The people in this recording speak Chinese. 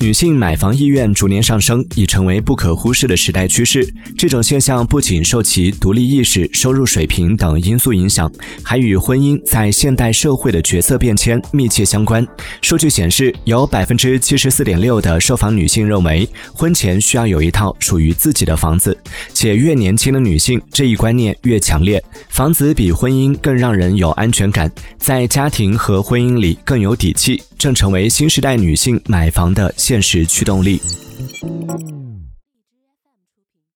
女性买房意愿逐年上升，已成为不可忽视的时代趋势。这种现象不仅受其独立意识、收入水平等因素影响，还与婚姻在现代社会的角色变迁密切相关。数据显示，有百分之七十四点六的受访女性认为，婚前需要有一套属于自己的房子，且越年轻的女性，这一观念越强烈。房子比婚姻更让人有安全感，在家庭和婚姻里更有底气。正成为新时代女性买房的现实驱动力。